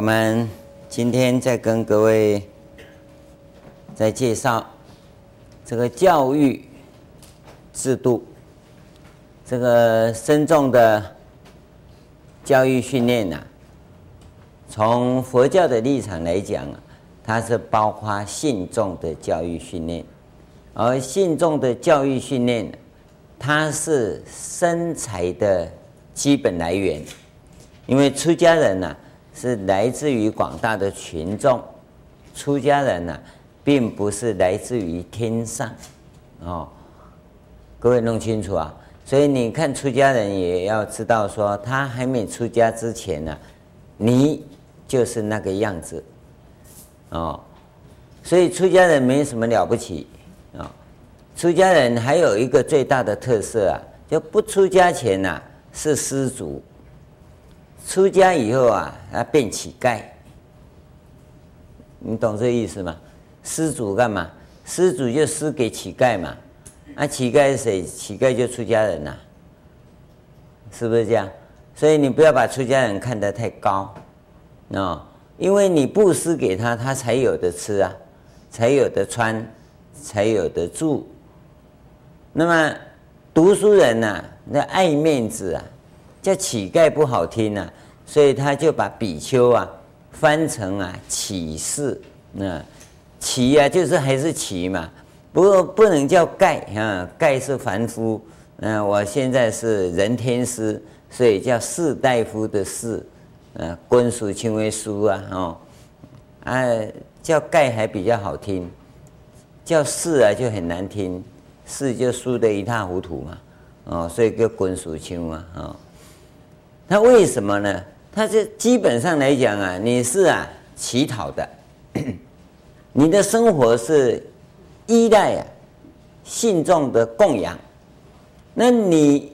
我们今天再跟各位再介绍这个教育制度，这个僧众的教育训练呐，从佛教的立场来讲啊，它是包括信众的教育训练，而信众的教育训练，它是生财的基本来源，因为出家人呐。是来自于广大的群众，出家人呢、并不是来自于天上，哦，各位弄清楚啊。所以你看出家人也要知道说，他还没出家之前呢、你就是那个样子，哦，所以出家人没什么了不起啊、哦。出家人还有一个最大的特色啊，就不出家前呐、啊、是施主。出家以后啊，他变乞丐，你懂这意思吗？施主干嘛？施主就施给乞丐嘛。那、乞丐是谁？乞丐就出家人呐、是不是这样？所以你不要把出家人看得太高，哦，因为你布施给他，他才有的吃啊，才有的穿，才有的住。那么读书人呐、那爱面子啊。叫乞丐不好听呐、啊，所以他就把比丘啊翻成啊乞士，那乞啊就是还是乞嘛，不过不能叫丐啊，丐是凡夫，嗯，我现在是人天师，所以叫士大夫的士，嗯，官属称为书啊，哦，啊叫丐还比较好听，叫士啊就很难听，士就输得一塌糊涂嘛，哦，所以叫官属称嘛，哦。那为什么呢？他这基本上来讲啊，你是啊乞讨的，你的生活是依赖啊信众的供养。那你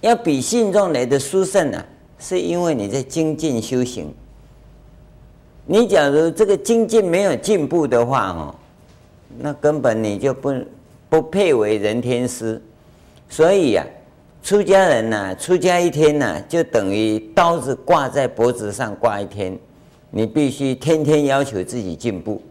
要比信众来的殊胜啊，是因为你在精进修行。你假如这个精进没有进步的话哦，那根本你就不不配为人天师。所以呀、出家人呐、出家一天呐、就等于刀子挂在脖子上挂一天。你必须天天要求自己进步，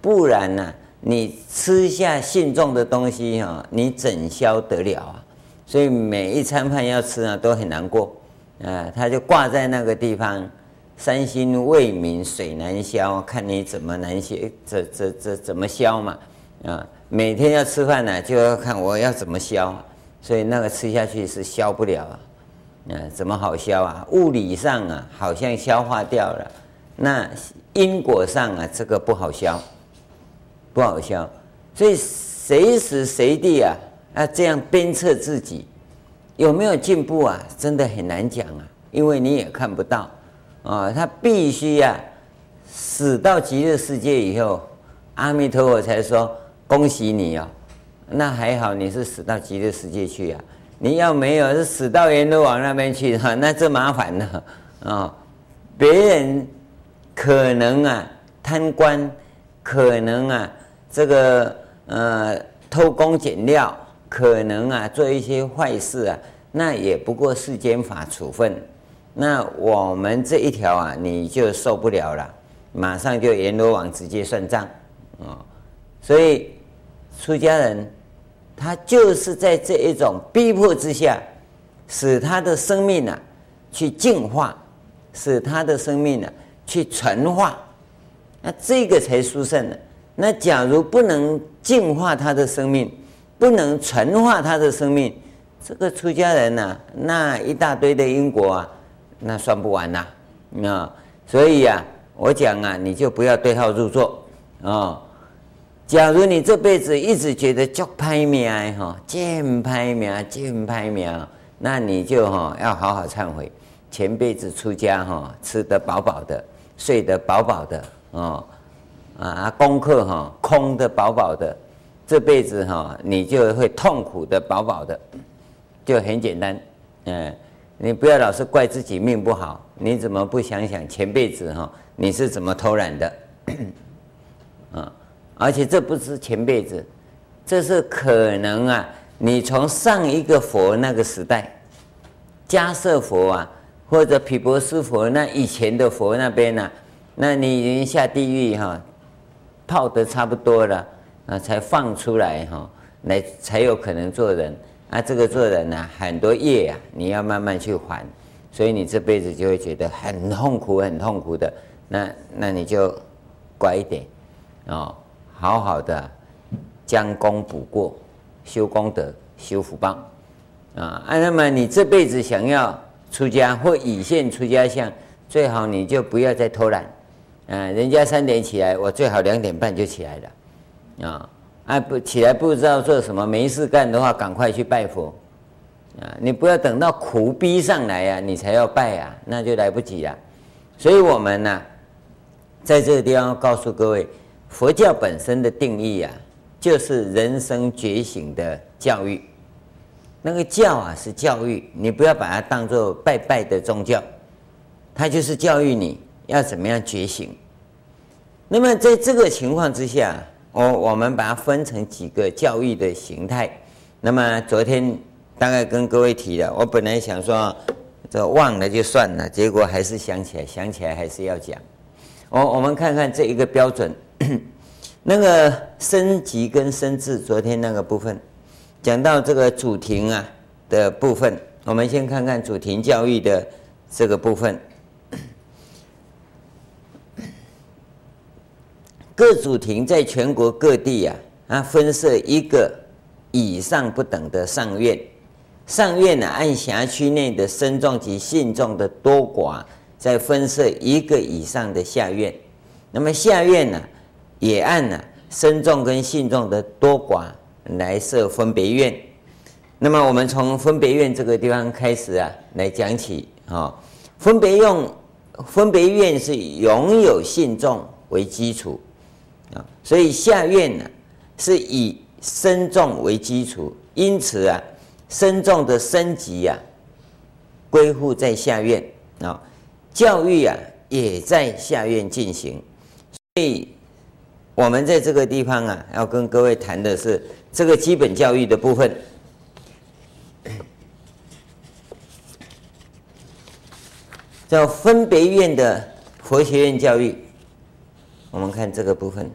不然呢、你吃下信众的东西哈、你怎消得了啊？所以每一餐饭要吃啊，都很难过啊。他就挂在那个地方，三心未泯水难消，看你怎么难消，这这这怎么消嘛？啊，每天要吃饭呢、就要看我要怎么消。所以那个吃下去是消不了啊，嗯，怎么好消啊？物理上啊，好像消化掉了，那因果上啊，这个不好消，不好消。所以随时随地啊，要这样鞭策自己，有没有进步啊？真的很难讲啊，因为你也看不到啊。他必须呀，死到极乐世界以后，阿弥陀佛才说恭喜你啊。那还好，你是死到极乐世界去啊！你要没有是死到阎罗王那边去哈，那这麻烦了啊、哦！别人可能啊贪官，可能啊这个呃偷工减料，可能啊做一些坏事啊，那也不过世间法处分。那我们这一条啊，你就受不了了，马上就阎罗王直接算账啊、哦！所以出家人。他就是在这一种逼迫之下，使他的生命呢、去净化，使他的生命呢、去纯化，那这个才殊胜的。那假如不能净化他的生命，不能纯化他的生命，这个出家人呢、那一大堆的因果啊，那算不完呐啊！所以呀、啊，我讲啊，你就不要对号入座啊。假如你这辈子一直觉得脚拍命哈，见拍命，见拍命，那你就哈要好好忏悔，前辈子出家哈吃得饱饱的，睡得饱饱的哦，啊功课哈空得饱饱的，这辈子哈你就会痛苦的饱饱的，就很简单，嗯，你不要老是怪自己命不好，你怎么不想想前辈子哈你是怎么偷懒的，啊？而且这不是前辈子，这是可能啊！你从上一个佛那个时代，迦叶佛啊，或者毗婆尸佛那以前的佛那边呢、那你已经下地狱哈，泡得差不多了啊，才放出来哈，来才有可能做人。啊，这个做人呢，很多业啊，你要慢慢去还，所以你这辈子就会觉得很痛苦，很痛苦的。那那你就乖一点哦，好好的将功补过，修功德，修福报啊。啊，那么你这辈子想要出家或已现出家相，最好你就不要再偷懒。啊，人家三点起来，我最好两点半就起来了。啊，啊不起来不知道做什么，没事干的话，赶快去拜佛。啊，你不要等到苦逼上来呀，你才要拜呀，那就来不及了。所以我们呢。在这个地方告诉各位，佛教本身的定义啊，就是人生觉醒的教育。那个教啊是教育，你不要把它当做拜拜的宗教，它就是教育你要怎么样觉醒。那么在这个情况之下，我我们把它分成几个教育的形态。那么昨天大概跟各位提了，我本来想说这忘了就算了，结果还是想起来，想起来还是要讲。我我们看看这一个标准，那个升级跟身智，昨天那个部分讲到这个主庭啊的部分，我们先看看主庭教育的这个部分。各主庭在全国各地啊，啊分设一个以上不等的上院，上院呢按辖区内的身状及信状的多寡。再分设一个以上的下院，那么下院呢，也按呢身众跟信众的多寡来设分别院。那么我们从分别院这个地方开始啊，来讲起啊。分别用分别院是拥有信众为基础啊，所以下院呢是以身众为基础，因此啊，身众的升级啊归附在下院啊。教育啊，也在下院进行，所以我们在这个地方啊，要跟各位谈的是这个基本教育的部分，叫分别院的佛学院教育。我们看这个部分，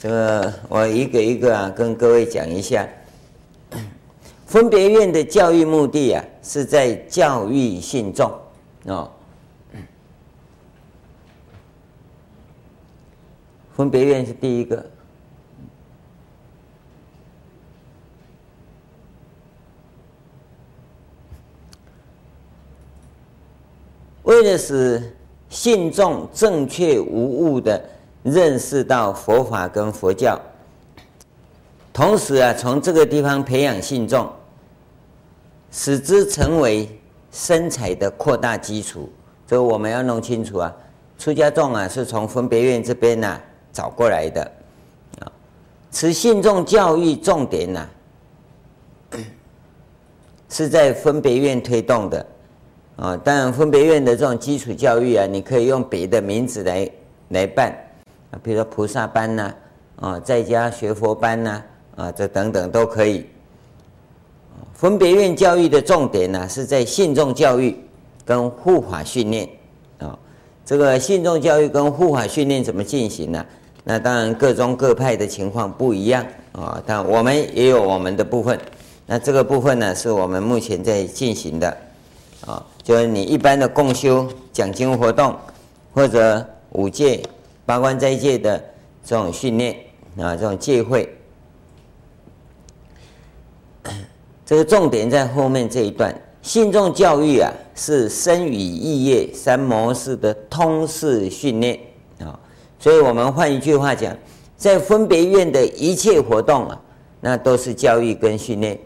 这个我一个一个啊，跟各位讲一下。分别院的教育目的啊，是在教育信众。哦，分别院是第一个。为了使信众正确无误的认识到佛法跟佛教，同时啊，从这个地方培养信众，使之成为。身材的扩大基础，这个我们要弄清楚啊。出家众啊，是从分别院这边呐、找过来的啊。持信众教育重点呢、啊，是在分别院推动的啊。当然，分别院的这种基础教育啊，你可以用别的名字来来办啊，比如说菩萨班呐，啊，在家学佛班呐，啊，这等等都可以。分别院教育的重点呢，是在信众教育跟护法训练啊。这个信众教育跟护法训练怎么进行呢？那当然各宗各派的情况不一样啊，但我们也有我们的部分。那这个部分呢，是我们目前在进行的啊，就是你一般的共修讲经活动，或者五戒、八关斋戒的这种训练啊，这种戒会。这个重点在后面这一段，信众教育啊，是身与意业三模式的通式训练，所以我们换一句话讲，在分别院的一切活动啊，那都是教育跟训练，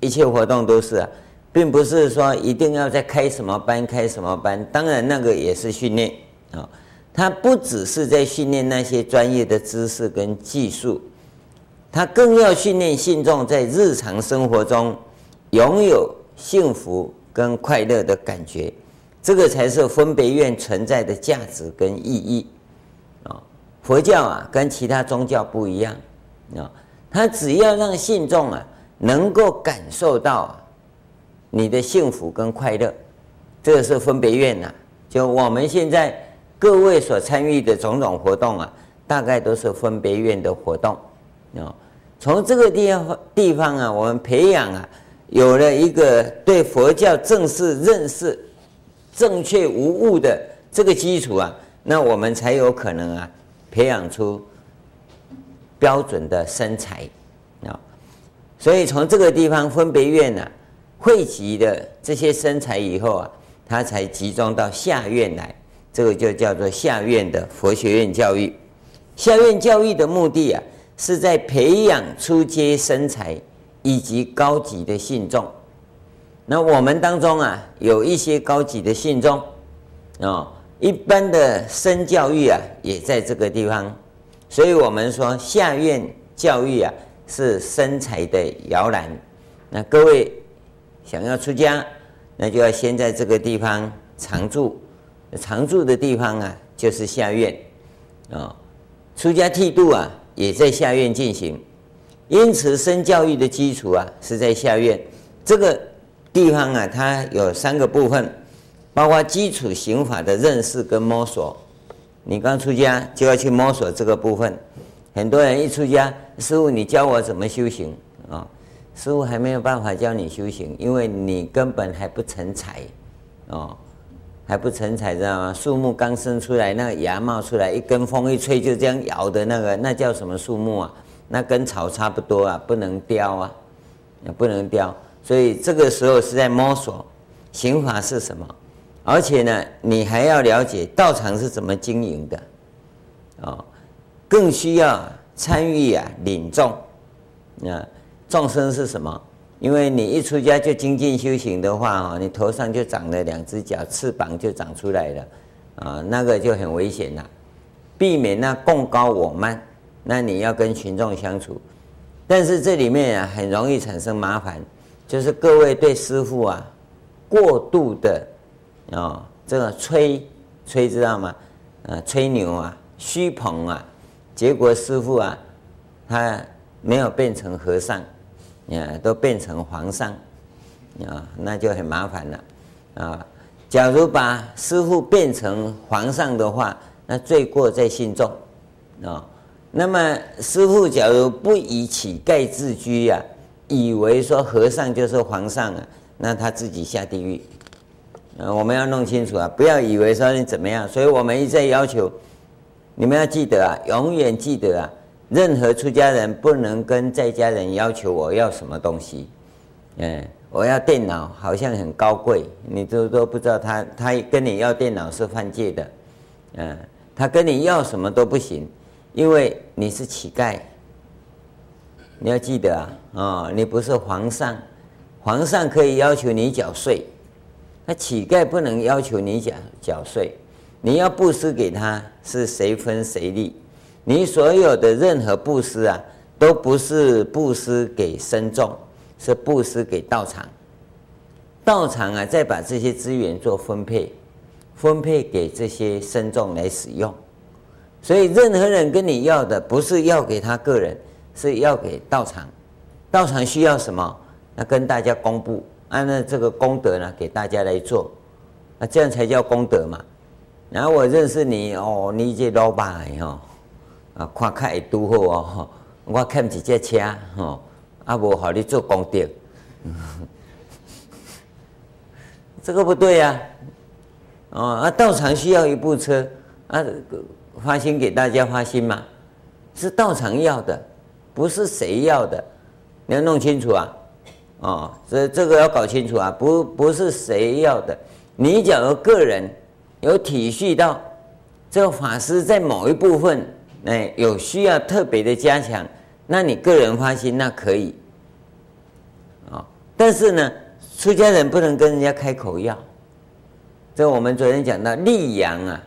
一切活动都是啊，并不是说一定要在开什么班开什么班，当然那个也是训练啊，它不只是在训练那些专业的知识跟技术。他更要训练信众在日常生活中拥有幸福跟快乐的感觉，这个才是分别院存在的价值跟意义！佛教啊，跟其他宗教不一样啊，他只要让信众啊能够感受到你的幸福跟快乐，这是分别院呐。就我们现在各位所参与的种种活动啊，大概都是分别院的活动啊。从这个地方地方啊，我们培养啊，有了一个对佛教正式认识、正确无误的这个基础啊，那我们才有可能啊，培养出标准的身材啊。所以从这个地方分别院呢、啊，汇集的这些身材以后啊，他才集中到下院来，这个就叫做下院的佛学院教育。下院教育的目的啊，是在培养初阶身材以及高级的信众。那我们当中啊，有一些高级的信众啊，一般的僧教育啊，也在这个地方。所以我们说下院教育啊。是僧材的摇篮，那各位想要出家，那就要先在这个地方常住，常住的地方啊，就是下院啊、哦。出家剃度啊，也在下院进行，因此僧教育的基础啊，是在下院这个地方啊，它有三个部分，包括基础刑法的认识跟摸索。你刚出家就要去摸索这个部分。很多人一出家，师傅，你教我怎么修行啊？师傅还没有办法教你修行，因为你根本还不成材，哦，还不成材，知道吗？树木刚生出来，那个芽冒出来，一根风一吹就这样摇的那个，那叫什么树木啊？那跟草差不多啊，不能雕啊，也不能雕。所以这个时候是在摸索刑法是什么，而且呢，你还要了解道场是怎么经营的，哦。更需要参与啊，领众啊，众生是什么？因为你一出家就精进修行的话啊，你头上就长了两只脚，翅膀就长出来了啊，那个就很危险了。避免那共高我慢，那你要跟群众相处，但是这里面啊，很容易产生麻烦，就是各位对师父啊过度的啊这个吹吹知道吗？啊，吹牛啊，虚捧啊。结果师傅啊，他没有变成和尚，啊，都变成皇上，啊，那就很麻烦了，啊，假如把师傅变成皇上的话，那罪过在信众，啊，那么师傅假如不以乞丐自居呀，以为说和尚就是皇上啊，那他自己下地狱，嗯，我们要弄清楚啊，不要以为说你怎么样，所以我们一再要求。你们要记得啊，永远记得啊，任何出家人不能跟在家人要求我要什么东西，嗯，我要电脑好像很高贵，你都都不知道他他跟你要电脑是犯戒的，嗯，他跟你要什么都不行，因为你是乞丐，你要记得啊，哦，你不是皇上，皇上可以要求你缴税，那乞丐不能要求你缴缴税。你要布施给他，是谁分谁利？你所有的任何布施啊，都不是布施给僧众，是布施给道场。道场啊，再把这些资源做分配，分配给这些僧众来使用。所以，任何人跟你要的，不是要给他个人，是要给道场。道场需要什么？那跟大家公布，按照这个功德呢，给大家来做，那这样才叫功德嘛。然后我认识你哦，你这老板吼，啊，看开会拄好哦，我欠一只车吼，啊，无好你做功德，这个不对呀，哦，啊，道场需要一部车，啊，发心给大家发心嘛，是道场要的，不是谁要的，你要弄清楚啊，哦，这这个要搞清楚啊，不不是谁要的，你假如个人。有体恤到这个法师在某一部分，哎，有需要特别的加强，那你个人发心那可以，啊，但是呢，出家人不能跟人家开口要，这我们昨天讲到利阳啊，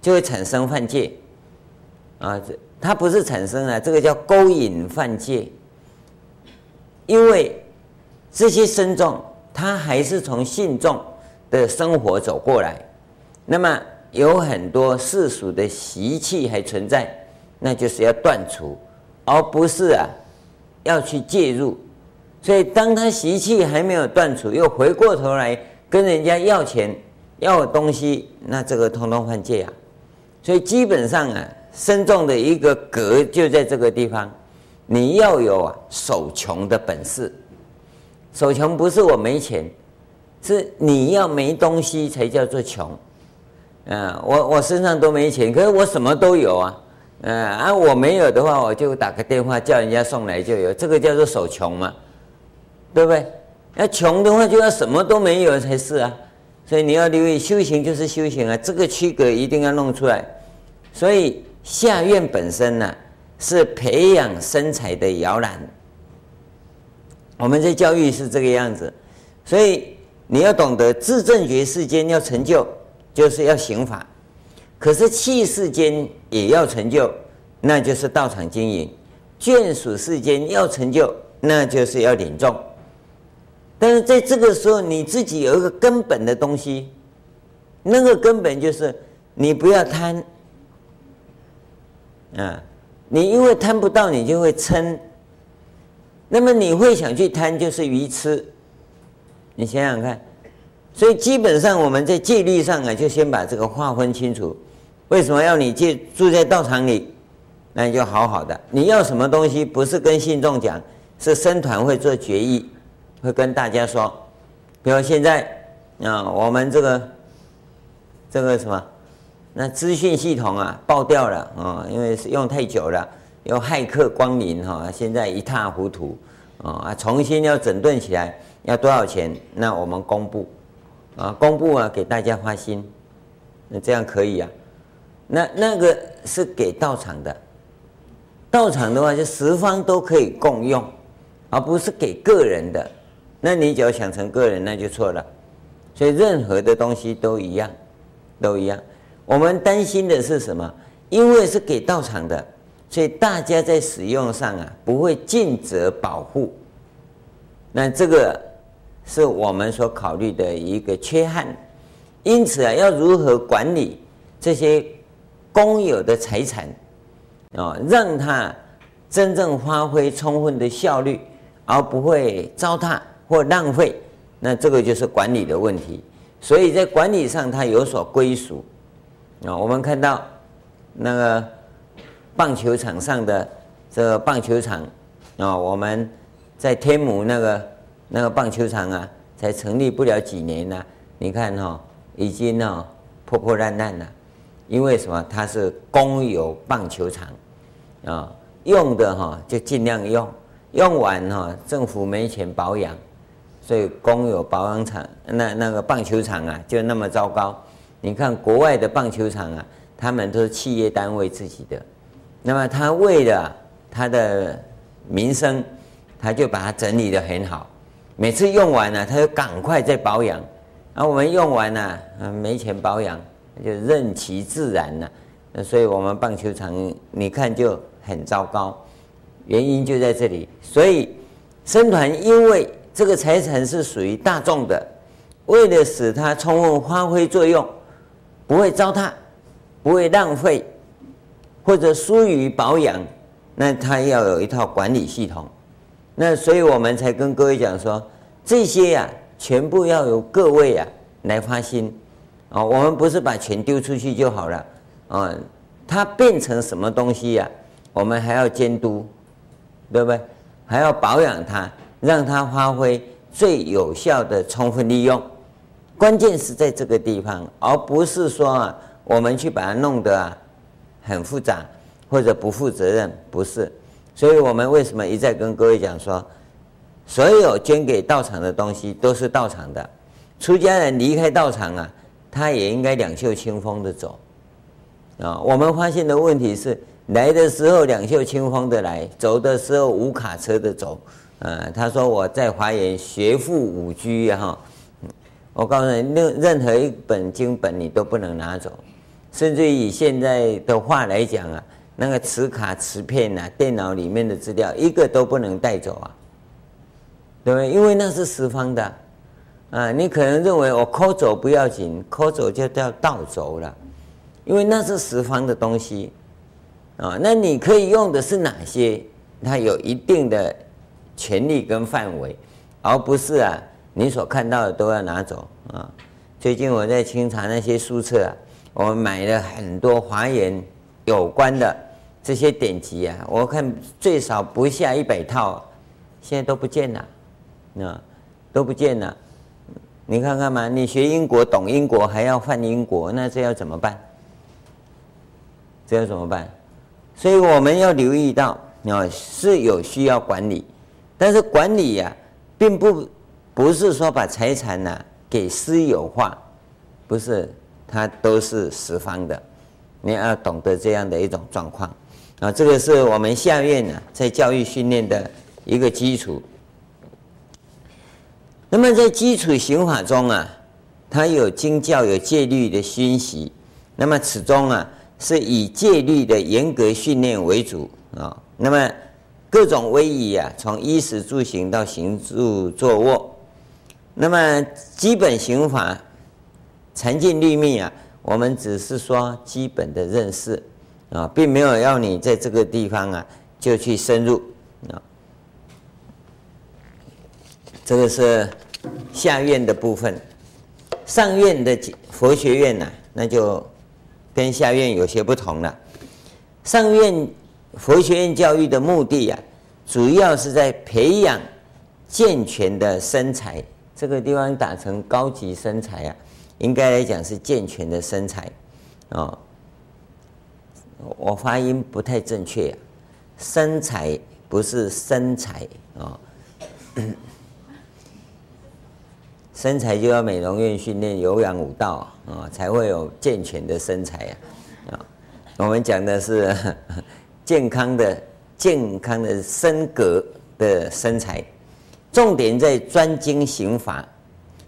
就会产生犯戒，啊，这它不是产生啊，这个叫勾引犯戒，因为这些僧众他还是从信众的生活走过来。那么有很多世俗的习气还存在，那就是要断除，而不是啊要去介入。所以当他习气还没有断除，又回过头来跟人家要钱，要东西，那这个通通换戒啊。所以基本上啊，僧众的一个格就在这个地方，你要有啊守穷的本事。守穷不是我没钱，是你要没东西才叫做穷。嗯，我我身上都没钱，可是我什么都有啊。嗯啊，我没有的话，我就打个电话叫人家送来就有，这个叫做守穷嘛，对不对？要穷的话，就要什么都没有才是啊。所以你要留意，修行就是修行啊，这个区隔一定要弄出来。所以下院本身呢、是培养身材的摇篮。我们这教育是这个样子，所以你要懂得自正觉世间要成就，就是要行法；可是器世间也要成就，那就是道场经营；眷属世间要成就，那就是要领众。但是在这个时候，你自己有一个根本的东西，那个根本就是你不要贪。啊，你因为贪不到，你就会嗔。那么你会想去贪，就是愚痴。你想想看，所以基本上我们在戒律上啊，就先把这个划分清楚。为什么要你戒住在道场里？那你就好好的。你要什么东西，不是跟信众讲，是僧团会做决议，会跟大家说。比如现在啊，我们这个这个什么？那资讯系统啊爆掉了啊，因为是用太久了，有骇客光临哈，现在一塌糊涂啊，重新要整顿起来要多少钱？那我们公布啊，公布啊，给大家发心，那这样可以啊。那那个是给道场的，道场的话就十方都可以共用，而不是给个人的。那你只要想成个人，那就错了。所以任何的东西都一样，都一样。我们担心的是什么？因为是给道场的，所以大家在使用上啊不会尽责保护。那这个是我们所考虑的一个缺憾。因此啊，要如何管理这些公有的财产啊，让它真正发挥充分的效率，而不会糟蹋或浪费，那这个就是管理的问题。所以在管理上，它有所归属。啊，我们看到那个棒球场上的这个棒球场啊，我们在天母那个那个棒球场啊，才成立不了几年呢，你看哈，已经哦破破烂烂了。因为什么？它是公有棒球场啊，用的哈就尽量用，用完哈政府没钱保养，所以公有保养场那那个棒球场啊就那么糟糕。你看国外的棒球场啊，他们都是企业单位自己的，那么他为了他的名声，他就把它整理得很好，每次用完了，他就赶快再保养，而我们用完了，嗯，没钱保养，就任其自然了，那所以我们棒球场你看就很糟糕，原因就在这里，所以僧团因为这个财产是属于大众的，为了使它充分发挥作用。不会糟蹋，不会浪费，或者疏于保养，那他要有一套管理系统。那所以我们才跟各位讲说，这些呀、全部要由各位呀、啊、来发心。啊，我们不是把钱丢出去就好了啊，它变成什么东西呀、我们还要监督，对不对？还要保养它，让它发挥最有效的充分利用。关键是在这个地方，而不是说啊，我们去把它弄得啊很复杂或者不负责任，不是。所以我们为什么一再跟各位讲说，所有捐给道场的东西都是道场的，出家人离开道场啊，他也应该两袖清风的走啊。我们发现的问题是，来的时候两袖清风的来，走的时候无卡车的走。啊，他说我在华严学富五居哈。我告诉你，任任何一本经本你都不能拿走，甚至于以现在的话来讲啊，那个磁卡、磁片啊，电脑里面的资料一个都不能带走啊，对不对？因为那是十方的，啊，你可能认为我抠走不要紧，抠走就叫盗走了，因为那是十方的东西，啊，那你可以用的是哪些？它有一定的权利跟范围，而不是啊。你所看到的都要拿走啊！最近我在清查那些书册啊，我买了很多华严有关的这些典籍啊，我看最少不下一百套，现在都不见了，那都不见了。你看看嘛，你学英国懂英国，还要犯英国，那这要怎么办？这要怎么办？所以我们要留意到，啊，是有需要管理，但是管理呀、并不不是说把财产呢给私有化，不是，它都是十方的，你要懂得这样的一种状况啊，这个是我们下院呢在教育训练的一个基础。那么在基础刑法中啊，它有经教有戒律的熏习，那么此中啊。是以戒律的严格训练为主啊，那么各种威仪啊，从衣食住行到行住坐卧，那么基本刑法禅净律密啊，我们只是说基本的认识啊，并没有要你在这个地方啊就去深入啊。这个是下院的部分，上院的佛学院呢，那就。跟下院有些不同了。上院佛学院教育的目的啊，主要是在培养健全的身材。这个地方打成高级身材啊，应该来讲是健全的身材哦。我发音不太正确啊，身材不是身材啊。身材就要美容院训练有氧舞蹈啊，才会有健全的身材啊。我们讲的是 健康的、健康的身格的身材。重点在专精刑法，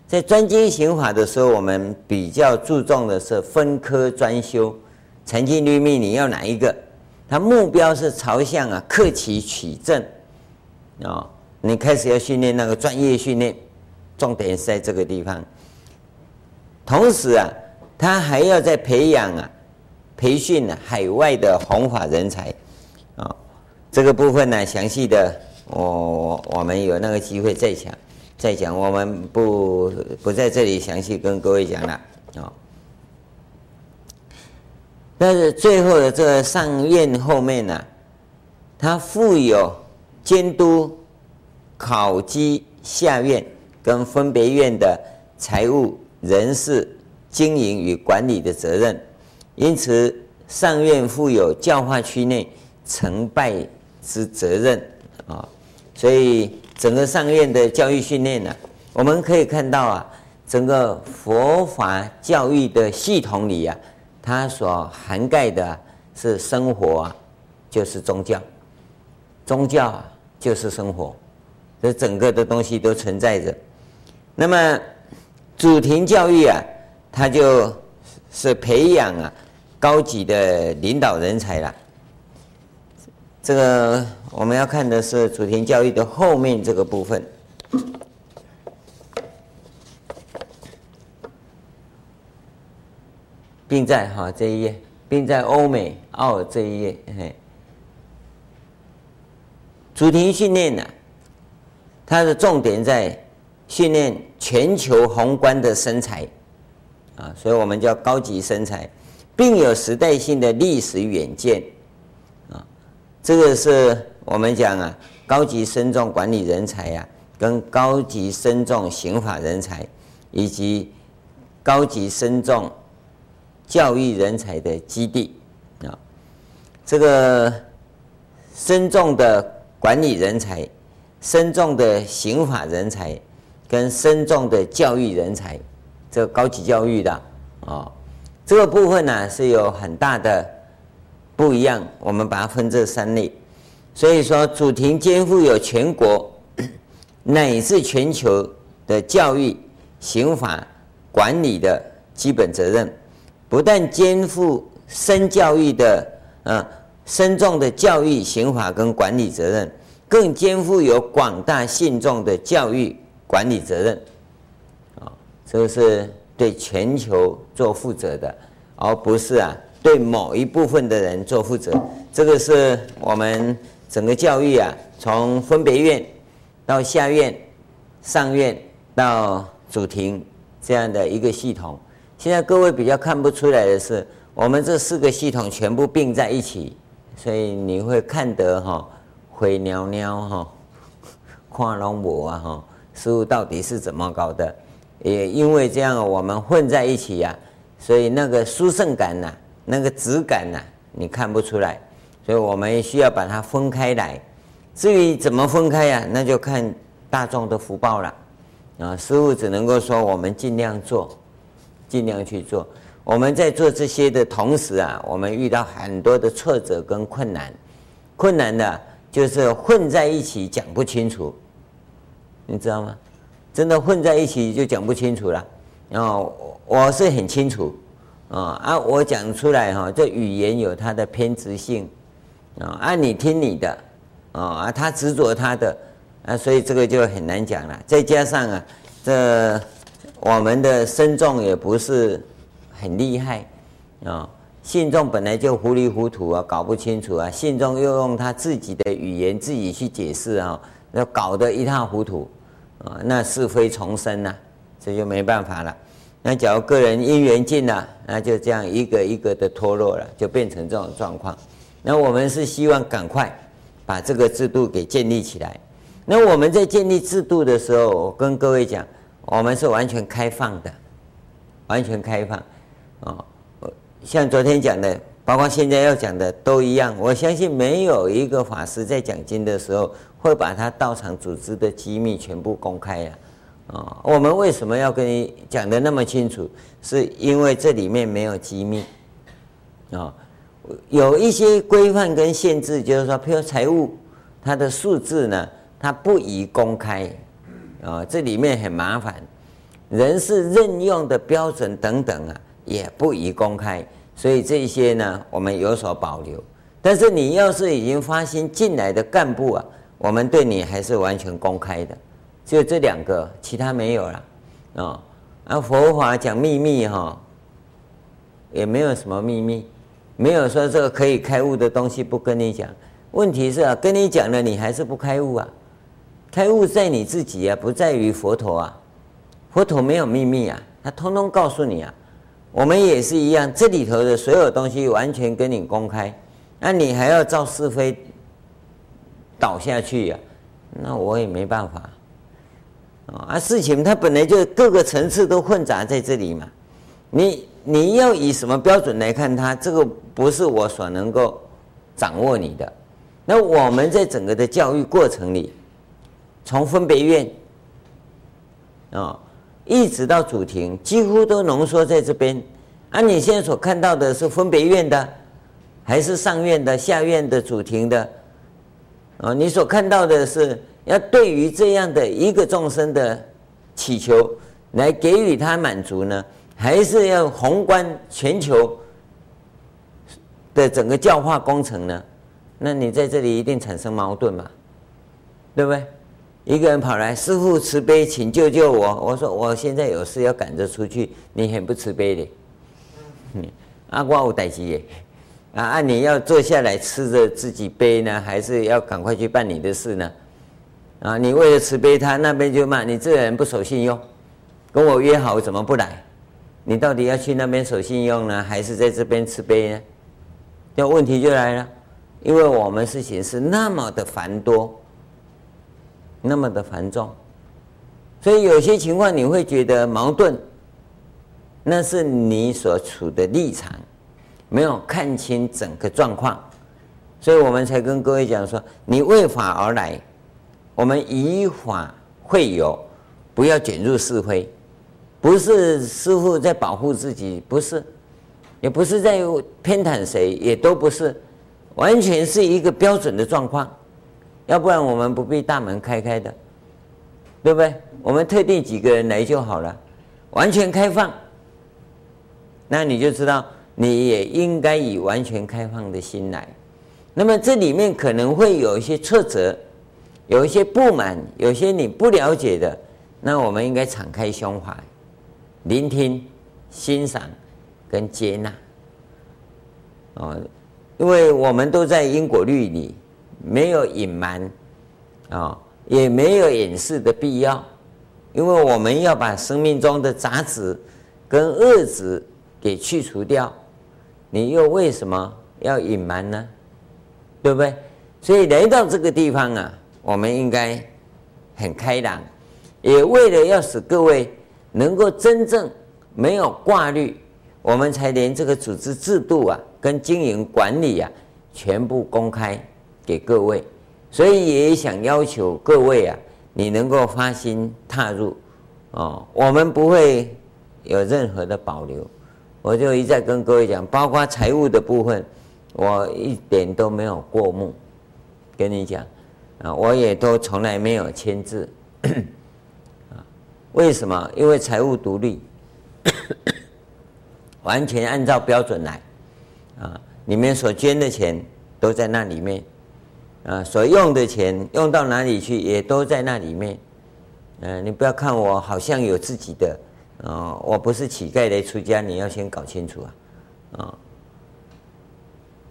在专精刑法的时候，我们比较注重的是分科专修。禅净律密你要哪一个？它目标是朝向啊，克期取证啊。你开始要训练那个专业训练。重点是在这个地方，同时啊，他还要再培养啊，培训海外的弘法人才，啊，这个部分呢，详细的我我们有那个机会再讲，再讲，我们不不在这里详细跟各位讲了啊。但是最后的这个上院后面呢，它附有监督考绩下院。跟分别院的财务、人事、经营与管理的责任，因此上院负有教化区内成败之责任啊。所以整个上院的教育训练呢，我们可以看到啊，整个佛法教育的系统里啊，它所涵盖的是生活啊，就是宗教，宗教啊就是生活，这整个的东西都存在着。那么，主庭教育啊，它就是培养啊高级的领导人才了。这个我们要看的是主题教育的后面这个部分，并在哈这一页，并在欧美澳这一页，嘿，主题训练呢，它的重点在。训练全球宏观的身材，啊，所以我们叫高级身材，并有时代性的历史远见，这个是我们讲啊，高级深重管理人才呀、跟高级深重刑法人才，以及高级深重教育人才的基地，啊，这个深重的管理人才，深重的刑法人才。跟深重的教育人才，这高级教育的啊、这个部分呢是有很大的不一样。我们把它分这三类，所以说主庭肩负有全国 乃至全球的教育、刑法管理的基本责任，不但肩负深教育的啊僧众的教育、刑法跟管理责任，更肩负有广大信众的教育。管理责任，啊，这是对全球做负责的，而不是啊对某一部分的人做负责。这个是我们整个教育啊，从分别院到下院、上院到主庭这样的一个系统。现在各位比较看不出来的是，我们这四个系统全部并在一起，所以你会看得哈灰袅袅哈，看龙膜啊哈，师父到底是怎么搞的？也因为这样，我们混在一起呀、所以那个殊胜感呐、那个质感呐、你看不出来，所以我们需要把它分开来。至于怎么分开呀、那就看大众的福报了。啊，师父只能够说，我们尽量做，尽量去做。我们在做这些的同时啊，我们遇到很多的挫折跟困难。困难的就是混在一起讲不清楚，你知道吗？真的混在一起就讲不清楚了，然后我是很清楚，啊啊，我讲出来哈，这语言有它的偏执性，啊，啊你听你的，啊他执着他的，啊，所以这个就很难讲了。再加上啊，这我们的僧众也不是很厉害，啊，信众本来就糊里糊涂啊，搞不清楚啊，信众又用他自己的语言自己去解释啊，要搞得一塌糊涂。啊，那是非丛生呐，这就没办法了。那假如个人因缘尽了，那就这样一个一个的脱落了，就变成这种状况。那我们是希望赶快把这个制度给建立起来。那我们在建立制度的时候，我跟各位讲，我们是完全开放的，完全开放。哦，像昨天讲的，包括现在要讲的都一样。我相信没有一个法师在讲经的时候。会把他道场组织的机密全部公开呀，啊我们为什么要跟你讲的那么清楚？是因为这里面没有机密，啊，有一些规范跟限制，就是说，譬如财务，它的数字呢，它不宜公开，啊，这里面很麻烦，人事任用的标准等等啊，也不宜公开，所以这些呢，我们有所保留。但是你要是已经发心进来的干部啊。我们对你还是完全公开的，就这两个，其他没有了，哦，啊佛法讲秘密哈，也没有什么秘密，没有说这个可以开悟的东西不跟你讲。问题是啊，跟你讲了，你还是不开悟啊？开悟在你自己啊，不在于佛陀啊。佛陀没有秘密啊，他通通告诉你啊。我们也是一样，这里头的所有东西完全跟你公开，那你还要造是非？倒下去呀、那我也没办法啊！事情它本来就各个层次都混杂在这里嘛，你你要以什么标准来看它？这个不是我所能够掌握你的。那我们在整个的教育过程里，从分别院啊，一直到主庭，几乎都浓缩在这边。啊，你现在所看到的是分别院的，还是上院的、下院的、主庭的？啊，你所看到的是要对于这样的一个众生的祈求来给予他满足呢，还是要宏观全球的整个教化工程呢？那你在这里一定产生矛盾嘛，对不对？一个人跑来，师父慈悲，请救救我。我说我现在有事要赶着出去，你很不慈悲的。阿瓜有代志啊！啊，你要坐下来吃着自己悲呢，还是要赶快去办你的事呢？啊，你为了慈悲他，那边就骂你这个人不守信用，跟我约好怎么不来？你到底要去那边守信用呢，还是在这边慈悲呢？那问题就来了，因为我们事情是那么的繁多，那么的繁重，所以有些情况你会觉得矛盾，那是你所处的立场。没有看清整个状况，所以我们才跟各位讲说：你为法而来，我们以法会友，不要卷入是非。不是师父在保护自己，不是，也不是在偏袒谁，也都不是，完全是一个标准的状况。要不然我们不必大门开开的，对不对？我们特定几个人来就好了，完全开放，那你就知道。你也应该以完全开放的心来，那么这里面可能会有一些挫折，有一些不满，有些你不了解的，那我们应该敞开胸怀，聆听、欣赏跟接纳。哦，因为我们都在因果律里，没有隐瞒，啊，也没有掩饰的必要，因为我们要把生命中的杂质跟恶质给去除掉，你又为什么要隐瞒呢？对不对？所以来到这个地方啊，我们应该很开朗，也为了要使各位能够真正没有挂虑，我们才连这个组织制度啊，跟经营管理啊，全部公开给各位。所以也想要求各位啊，你能够发心踏入哦，我们不会有任何的保留。我就一再跟各位讲，包括财务的部分，我一点都没有过目。跟你讲啊，我也都从来没有签字啊。为什么？因为财务独立，完全按照标准来啊。你们所捐的钱都在那里面啊，所用的钱用到哪里去也都在那里面。嗯，你不要看我好像有自己的啊，我不是乞丐来出家，你要先搞清楚啊啊。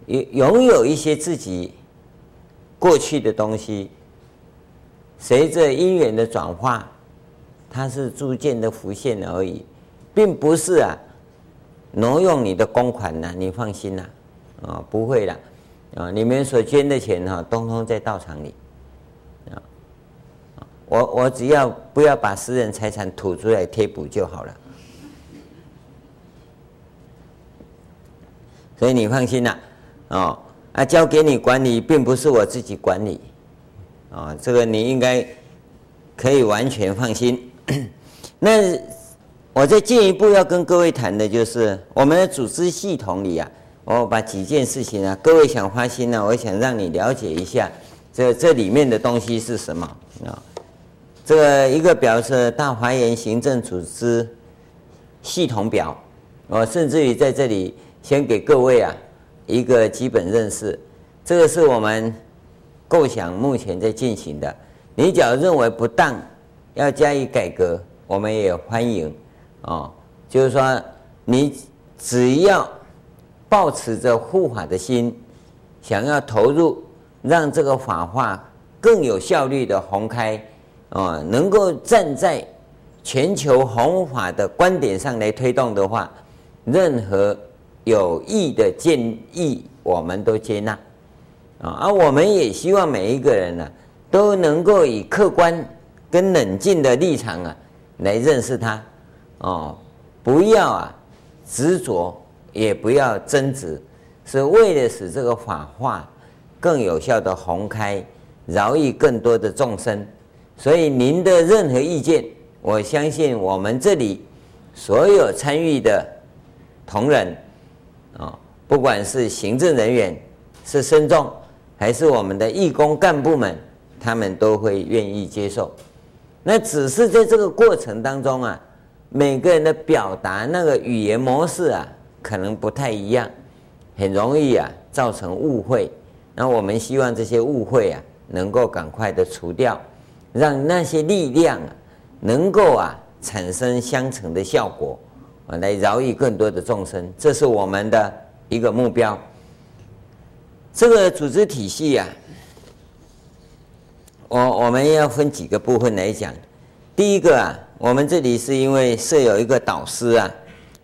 拥拥有一些自己。过去的东西，随着因缘的转化，它是逐渐的浮现而已，并不是啊，挪用你的公款呐，你放心呐，啊，不会的，啊，你们所捐的钱哈，通通在道场里，啊，我我只要不要把私人财产吐出来贴补就好了，所以你放心呐，啊。啊，交给你管理，并不是我自己管理，啊，这个你应该可以完全放心。那我再进一步要跟各位谈的就是我们的组织系统里啊，我把几件事情啊，各位想花心呢，我想让你了解一下，这这里面的东西是什么啊？这个一个表是大华严行政组织系统表，我甚至于在这里先给各位啊。一个基本认识，这个是我们构想目前在进行的。你假如认为不当，要加以改革，我们也欢迎。哦，就是说，你只要抱持着护法的心，想要投入，让这个法化更有效率的宏开，啊，能够站在全球弘法的观点上来推动的话，任何。有益的建议，我们都接纳啊，而我们也希望每一个人呢，都能够以客观跟冷静的立场啊，来认识它哦，不要啊执着，也不要争执，是为了使这个法化更有效的宏开，饶益更多的众生。所以您的任何意见，我相信我们这里所有参与的同仁。啊，不管是行政人员、是僧众，还是我们的义工干部们，他们都会愿意接受。那只是在这个过程当中啊，每个人的表达那个语言模式啊，可能不太一样，很容易啊造成误会。那我们希望这些误会啊，能够赶快的除掉，让那些力量啊，能够啊产生相乘的效果。啊，来饶益更多的众生，这是我们的一个目标。这个组织体系、啊，我我们要分几个部分来讲。第一个啊，我们这里是因为设有一个导师啊，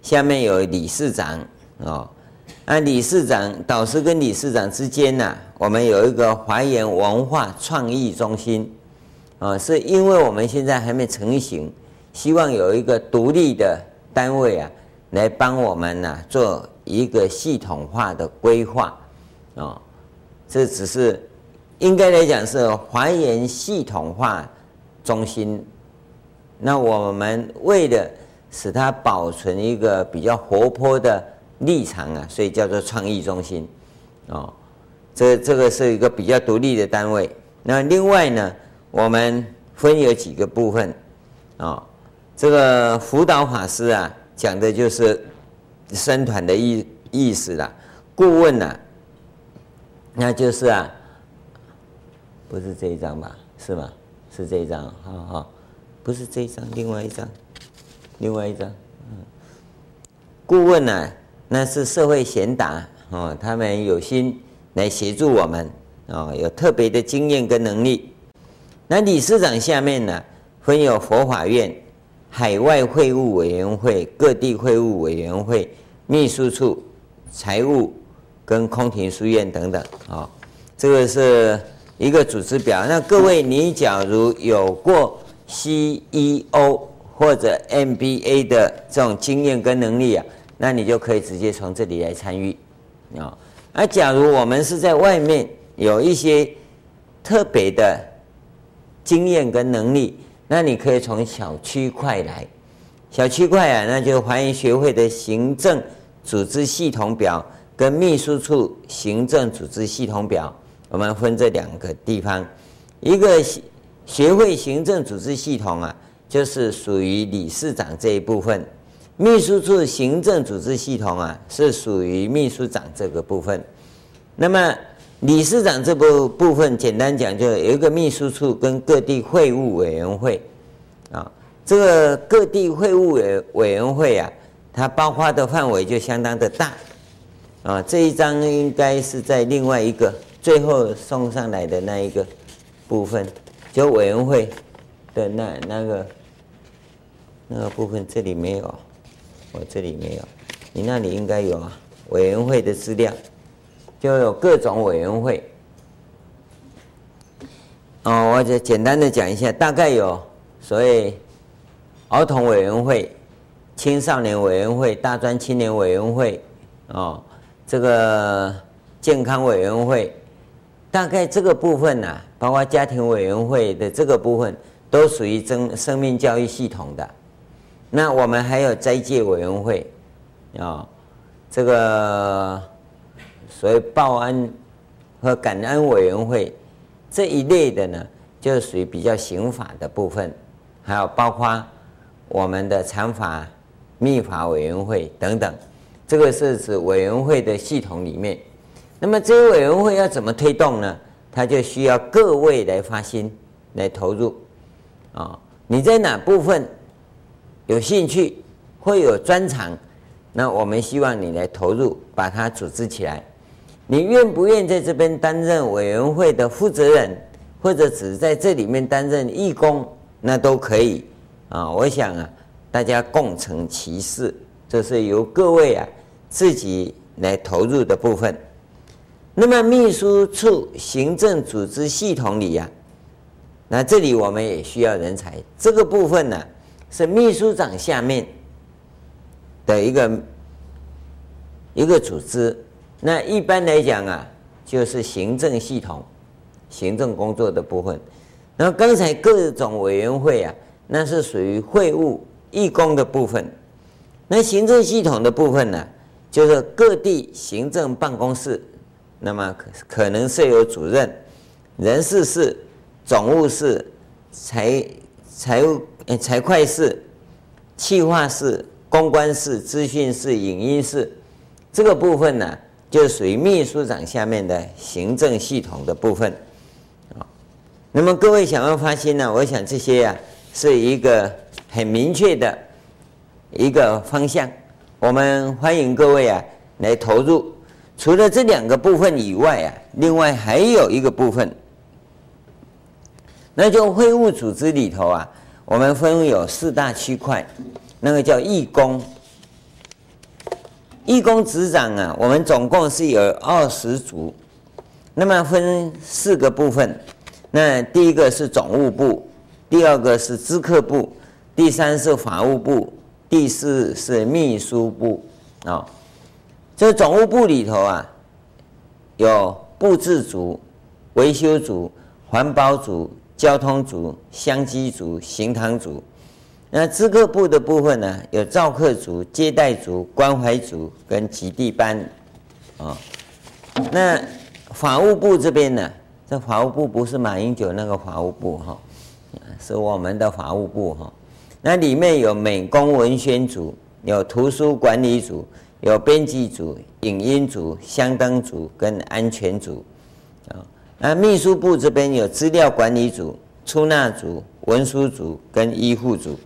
下面有理事长哦。那理事长、导师跟理事长之间呢、我们有一个华严文化创意中心啊，是因为我们现在还没成型，希望有一个独立的。单位啊，来帮我们呢、做一个系统化的规划，啊，这只是应该来讲是还原系统化中心。那我们为了使它保存一个比较活泼的立场啊，所以叫做创意中心，哦，这这个是一个比较独立的单位。那另外呢，我们分有几个部分，啊。这个辅导法师啊，讲的就是僧团的意意思啦。顾问呢、啊，那就是啊，不是这一张吧？是吗？是这一张，好好，不是这一张，另外一张，另外一张。嗯，顾问呢、那是社会贤达哦，他们有心来协助我们哦，有特别的经验跟能力。那理事长下面呢？分有佛法院、海外会务委员会、各地会务委员会、秘书处、财务跟空庭书院等等啊。这个是一个组织表。那各位，你假如有过 CEO 或者 MBA 的这种经验跟能力啊，那你就可以直接从这里来参与啊。而假如我们是在外面有一些特别的经验跟能力，那你可以从小区块来。小区块啊，那就华严学会的行政组织系统表跟秘书处行政组织系统表，我们分这两个地方。一个学会行政组织系统啊，就是属于理事长这一部分。秘书处行政组织系统啊，是属于秘书长这个部分。那么理事长这部部分，简单讲，就有一个秘书处跟各地会务委员会啊。这个各地会务委委员会啊，它包括的范围就相当的大啊。这一张应该是在另外一个最后送上来的那一个部分，就委员会的那那个那个部分，这里没有。我这里没有，你那里应该有啊。委员会的资料就有各种委员会。哦，我就简单的讲一下，大概有所谓儿童委员会、青少年委员会、大专青年委员会，哦，这个健康委员会，大概这个部分呢、包括家庭委员会的这个部分，都属于生生命教育系统的。那我们还有斋戒委员会，啊，这个所谓报恩和感恩委员会这一类的呢，就属于比较刑法的部分，还有包括我们的禅法、密法委员会等等，这个是指委员会的系统里面。那么这些委员会要怎么推动呢？它就需要各位来发心来投入，啊，你在哪部分？有兴趣会有专长，那我们希望你来投入，把它组织起来。你愿不愿在这边担任委员会的负责人，或者只在这里面担任义工，那都可以啊。我想啊，大家共成其事，这是由各位啊自己来投入的部分。那么秘书处行政组织系统里呀、啊，那这里我们也需要人才，这个部分呢、是秘书长下面的一个一个组织，那一般来讲啊，就是行政系统、行政工作的部分。然后刚才各种委员会啊，那是属于会务、义工的部分。那行政系统的部分呢，就是各地行政办公室，那么可可能设有主任、人事室、总务室、财财务。诶，财会室、企划室、公关室、资讯室、影音室，这个部分呢，就属于秘书长下面的行政系统的部分。啊那么各位想要发心呢，我想这些啊，是一个很明确的一个方向。我们欢迎各位啊来投入。除了这两个部分以外啊，另外还有一个部分，那就会务组织里头啊。我们分有四大区块，那个叫义工。义工执掌啊，我们总共是有二十组，那么分四个部分。那第一个是总务部，第二个是资客部，第三是法务部，第四是秘书部。啊、哦，这总务部里头啊，有布置组、维修组、环保组。交通组、相机组、行堂组，那资科部的部分呢，有造客组、接待组、关怀组跟极地班，啊，那法务部这边呢，这法务部不是马英九那个法务部哈，是我们的法务部哈，那里面有美工文宣组、有图书管理组、有编辑组、影音组、相当组跟安全组，啊。那秘书部这边有资料管理组、出纳组、文书组跟医护组，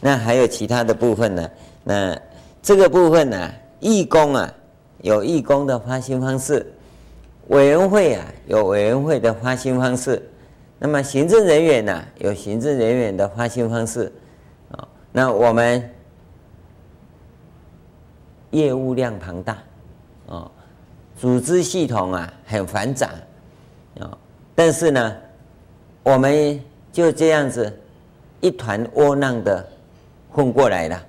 那还有其他的部分呢？那这个部分呢，义工啊，有义工的发心方式；委员会啊，有委员会的发心方式；那么行政人员呢，有行政人员的发心方式啊。那我们业务量庞大啊，组织系统啊很繁杂啊，但是呢，我们就这样子一团窝囊的混过来了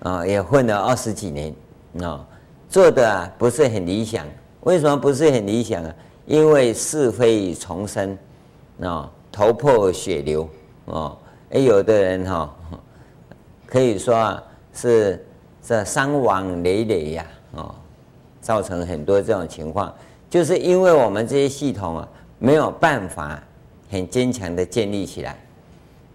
啊，也混了二十几年啊，做的啊不是很理想。为什么不是很理想啊？因为是非丛生啊。头破血流哦，哎，有的人哈，可以说啊，是这伤亡累累呀，哦，造成很多这种情况，就是因为我们这些系统啊，没有办法很坚强的建立起来。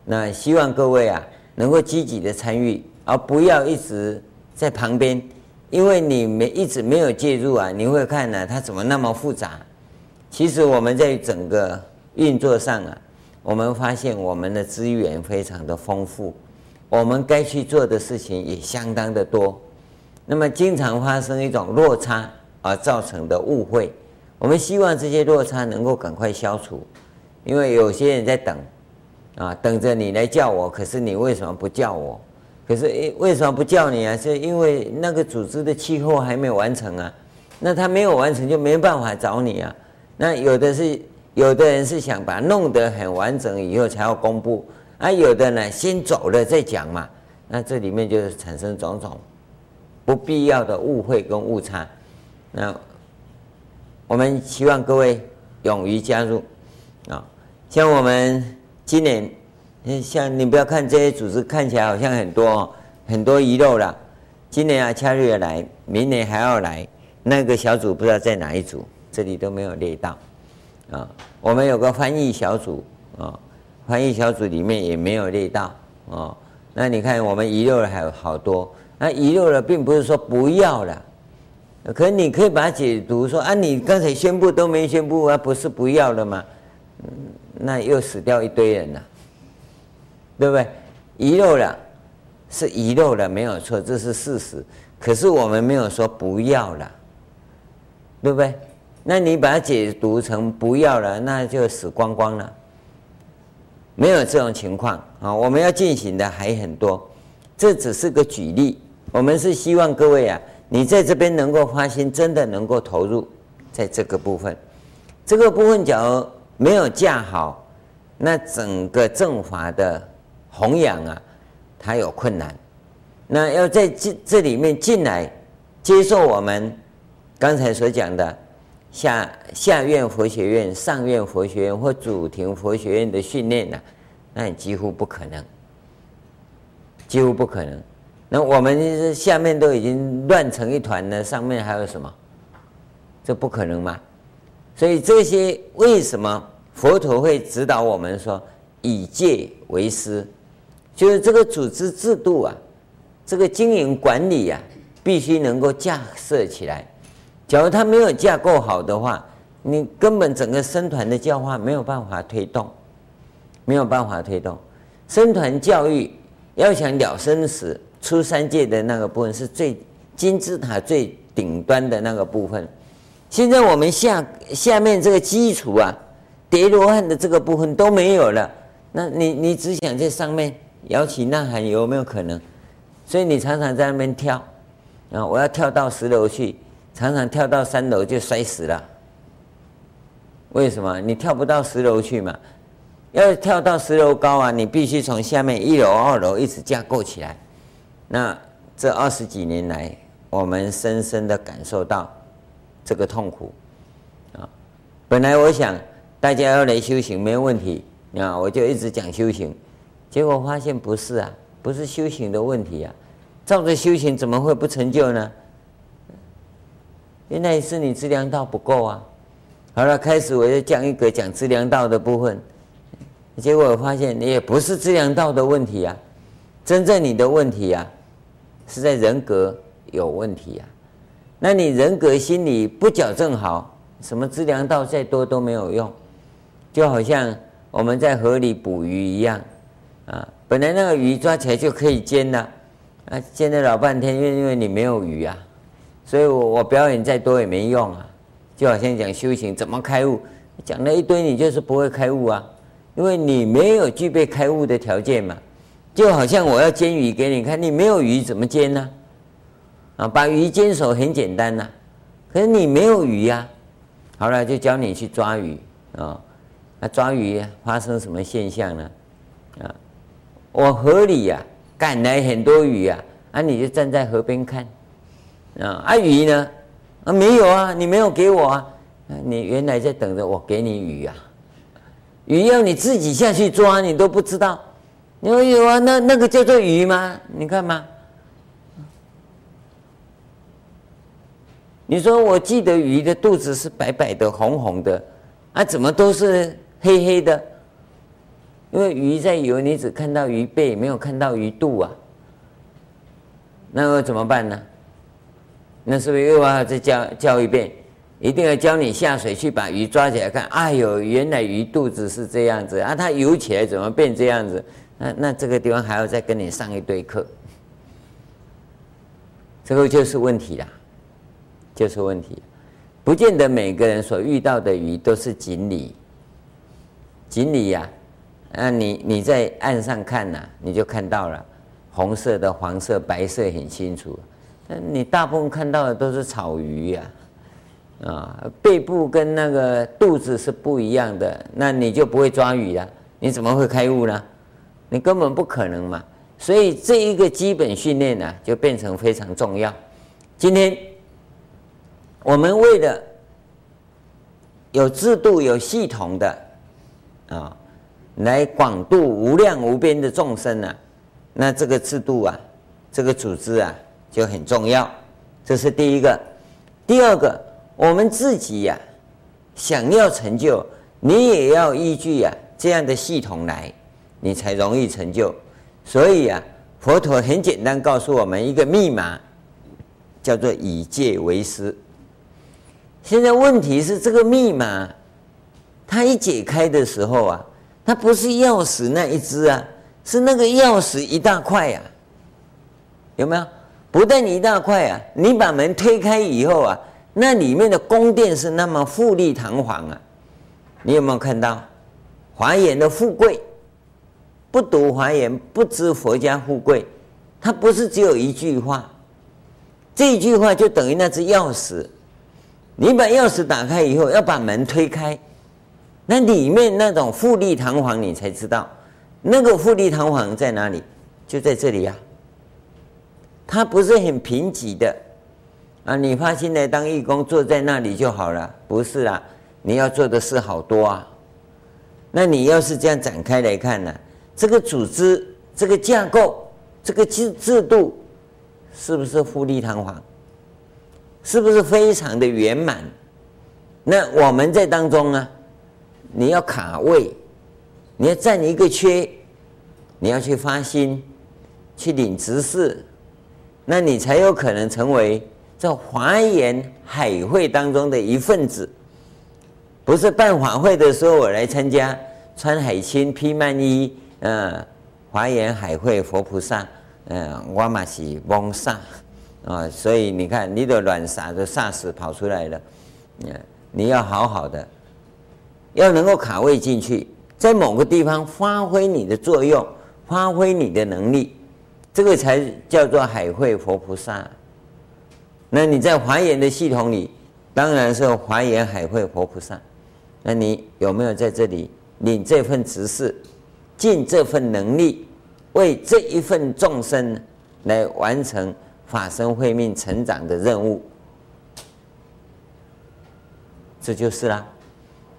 那希望各位啊，能够积极的参与，而不要一直在旁边，因为你没一直没有介入啊，你会看呢，它怎么那么复杂？其实我们在整个运作上啊。我们发现我们的资源非常的丰富，我们该去做的事情也相当的多，那么经常发生一种落差而造成的误会，我们希望这些落差能够赶快消除，因为有些人在等，啊，等着你来叫我，可是你为什么不叫我？可是为什么不叫你啊？是因为那个组织的气候还没有完成啊，那他没有完成就没办法找你啊，那有的是。有的人是想把它弄得很完整以后才要公布，啊有的呢先走了再讲嘛，那这里面就是产生种种不必要的误会跟误差。那我们希望各位勇于加入啊，像我们今年，像你不要看这些组织看起来好像很多很多遗漏了，今年啊恰瑞要来，明年还要来，那个小组不知道在哪一组，这里都没有列到。啊，我们有个翻译小组啊，翻译小组里面也没有列到啊。那你看，我们遗漏了还有好多。那遗漏了，并不是说不要了，可你可以把它解读说啊，你刚才宣布都没宣布啊，不是不要了吗？嗯那又死掉一堆人了，对不对？遗漏了是遗漏了，没有错，这是事实。可是我们没有说不要了，对不对？那你把它解读成不要了，那就死光光了。没有这种情况啊，我们要进行的还很多。这只是个举例，我们是希望各位啊，你在这边能够发心，真的能够投入在这个部分。这个部分假如没有架好，那整个正法的弘扬啊，它有困难。那要在这这里面进来接受我们刚才所讲的。下下院佛学院、上院佛学院或主庭佛学院的训练呢，那你几乎不可能，几乎不可能。那我们下面都已经乱成一团了，上面还有什么？这不可能吗？所以这些为什么佛陀会指导我们说以戒为师？就是这个组织制度啊，这个经营管理啊，必须能够架设起来。假如他没有架构好的话，你根本整个僧团的教化没有办法推动，没有办法推动。僧团教育要想了生死、出三界的那个部分是最金字塔最顶端的那个部分。现在我们下下面这个基础啊，叠罗汉的这个部分都没有了，那你你只想在上面摇旗呐喊有没有可能？所以你常常在那边跳，啊，我要跳到十楼去。常常跳到三楼就摔死了，为什么？你跳不到十楼去嘛？要跳到十楼高啊，你必须从下面一楼、二楼一直架构起来。那这二十几年来，我们深深的感受到这个痛苦啊。本来我想大家要来修行没问题啊，我就一直讲修行，结果发现不是啊，不是修行的问题啊，照着修行怎么会不成就呢？原来是你资粮道不够啊！好了，开始我就讲一个讲资粮道的部分，结果我发现你也不是资粮道的问题啊，真正你的问题啊，是在人格有问题啊。那你人格心理不矫正好，什么资粮道再多都没有用，就好像我们在河里捕鱼一样啊，本来那个鱼抓起来就可以煎了，啊，煎了老半天，因为因为你没有鱼啊。所以我我表演再多也没用啊，就好像讲修行怎么开悟，讲了一堆你就是不会开悟啊，因为你没有具备开悟的条件嘛。就好像我要煎鱼给你看，你没有鱼怎么煎呢？啊把鱼坚守很简单呐，可是你没有鱼呀。好了，就教你去抓鱼啊。那抓鱼发生什么现象呢？啊，我河里呀赶来很多鱼啊，啊，你就站在河边看啊，啊鱼呢？啊没有啊，你没有给我啊，你原来在等着我给你鱼啊，鱼要你自己下去抓，你都不知道。你说有啊，那那个叫做鱼吗？你看嘛。你说我记得鱼的肚子是白白的、红红的，啊，怎么都是黑黑的？因为鱼在游，你只看到鱼背，没有看到鱼肚啊。那我怎么办呢？那是不是又要再教教一遍？一定要教你下水去把鱼抓起来看。哎呦，原来鱼肚子是这样子啊！它游起来怎么变这样子？那那这个地方还要再跟你上一堆课，这个就是问题啦，就是问题，不见得每个人所遇到的鱼都是锦鲤，锦鲤呀，啊你你在岸上看呐、你就看到了红色的、黄色、白色很清楚，那你大部分看到的都是草鱼呀，啊背部跟那个肚子是不一样的，那你就不会抓鱼了，你怎么会开悟呢？你根本不可能嘛，所以这一个基本训练呢，就变成非常重要。今天我们为了有制度、有系统的啊，来广度无量无边的众生呢，那这个制度啊，这个组织啊，就很重要。这是第一个。第二个，我们自己呀，想要成就，你也要依据呀这样的系统来。你才容易成就，所以啊，佛陀很简单告诉我们一个密码，叫做以戒为师。现在问题是这个密码，它一解开的时候啊，它不是钥匙那一只啊，是那个钥匙一大块呀，有没有？不但一大块啊，你把门推开以后啊，那里面的宫殿是那么富丽堂皇啊，你有没有看到华严的富贵？不读华严，不知佛家富贵。它不是只有一句话，这句话就等于那只钥匙。你把钥匙打开以后，要把门推开，那里面那种富丽堂皇，你才知道那个富丽堂皇在哪里？就在这里呀、啊。它不是很贫瘠的啊！你发心来当义工，坐在那里就好了？不是啊，你要做的事好多啊。那你要是这样展开来看呢、这个组织、这个架构、这个制制度，是不是富丽堂皇？是不是非常的圆满？那我们在当中呢，你要卡位，你要占一个缺，你要去发心，去领执事，那你才有可能成为这华严海会当中的一份子。不是办法会的时候我来参加，穿海青披曼衣。嗯，华严海会佛菩萨，嗯，我嘛是懵煞啊，所以你看，你的卵傻的煞死跑出来了，嗯，你要好好的，要能够卡位进去，在某个地方发挥你的作用，发挥你的能力，这个才叫做海会佛菩萨。那你在华严的系统里，当然是华严海会佛菩萨，那你有没有在这里领这份执事？尽这份能力，为这一份众生来完成法身慧命成长的任务，这就是啦。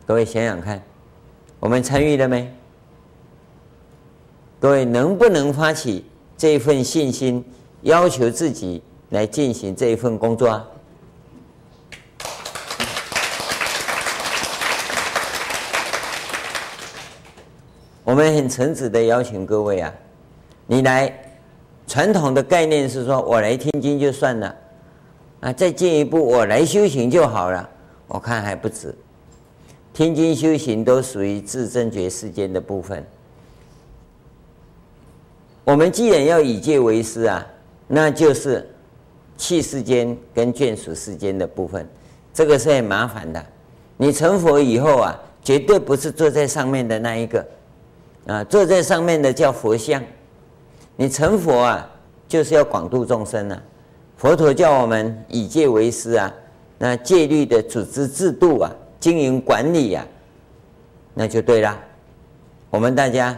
各位想想看，我们参与了没？各位能不能发起这一份信心，要求自己来进行这一份工作啊？我们很诚挚的邀请各位啊，你来，传统的概念是说我来听经就算了，啊，再进一步我来修行就好了，我看还不止，听经修行都属于自正觉世间的部分。我们既然要以戒为师啊，那就是弃世间跟眷属世间的部分，这个是很麻烦的。你成佛以后啊，绝对不是坐在上面的那一个。啊，坐在上面的叫佛像。你成佛啊，就是要广度众生啊。佛陀叫我们以戒为师啊，那戒律的组织制度啊，经营管理啊，那就对了。我们大家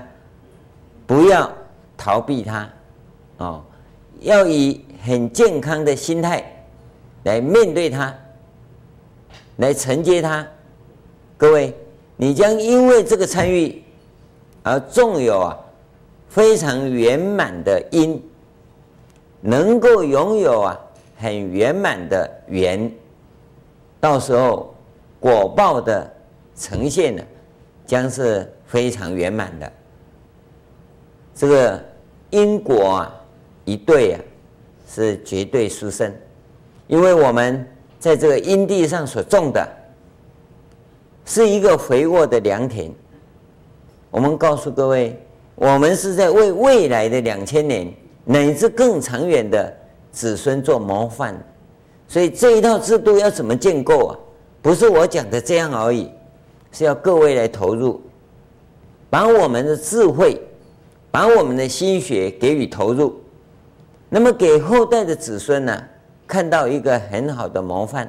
不要逃避它，哦，要以很健康的心态来面对它，来承接它。各位，你将因为这个参与而纵有啊非常圆满的因。能够拥有啊很圆满的缘，到时候果报的呈现呢，将是非常圆满的。这个因果啊一对啊是绝对殊胜，因为我们在这个因地上所种的，是一个肥沃的良田。我们告诉各位，我们是在为未来的两千年。乃至更长远的子孙做模范，所以这一套制度要怎么建构啊？不是我讲的这样而已，是要各位来投入，把我们的智慧，把我们的心血给予投入，那么给后代的子孙呢，看到一个很好的模范，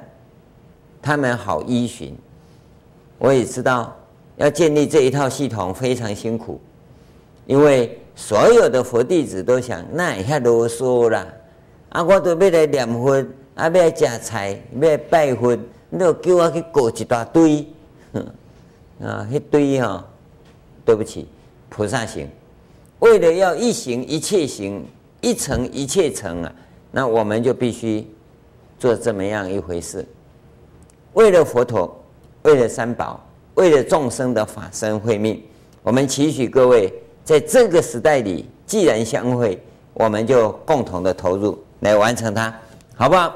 他们好依循。我也知道要建立这一套系统非常辛苦，因为。所有的佛弟子都想，那也太啰嗦啦！啊，我都要来念佛，啊，要来吃菜，要来拜佛，你都叫我去过一大堆，啊，一堆哈、哦，对不起，菩萨行，为了要一行一切行，一成一切成啊，那我们就必须做这么样一回事。为了佛陀，为了三宝，为了众生的法身慧命，我们祈许各位。在这个时代里，既然相会，我们就共同的投入来完成它，好不好？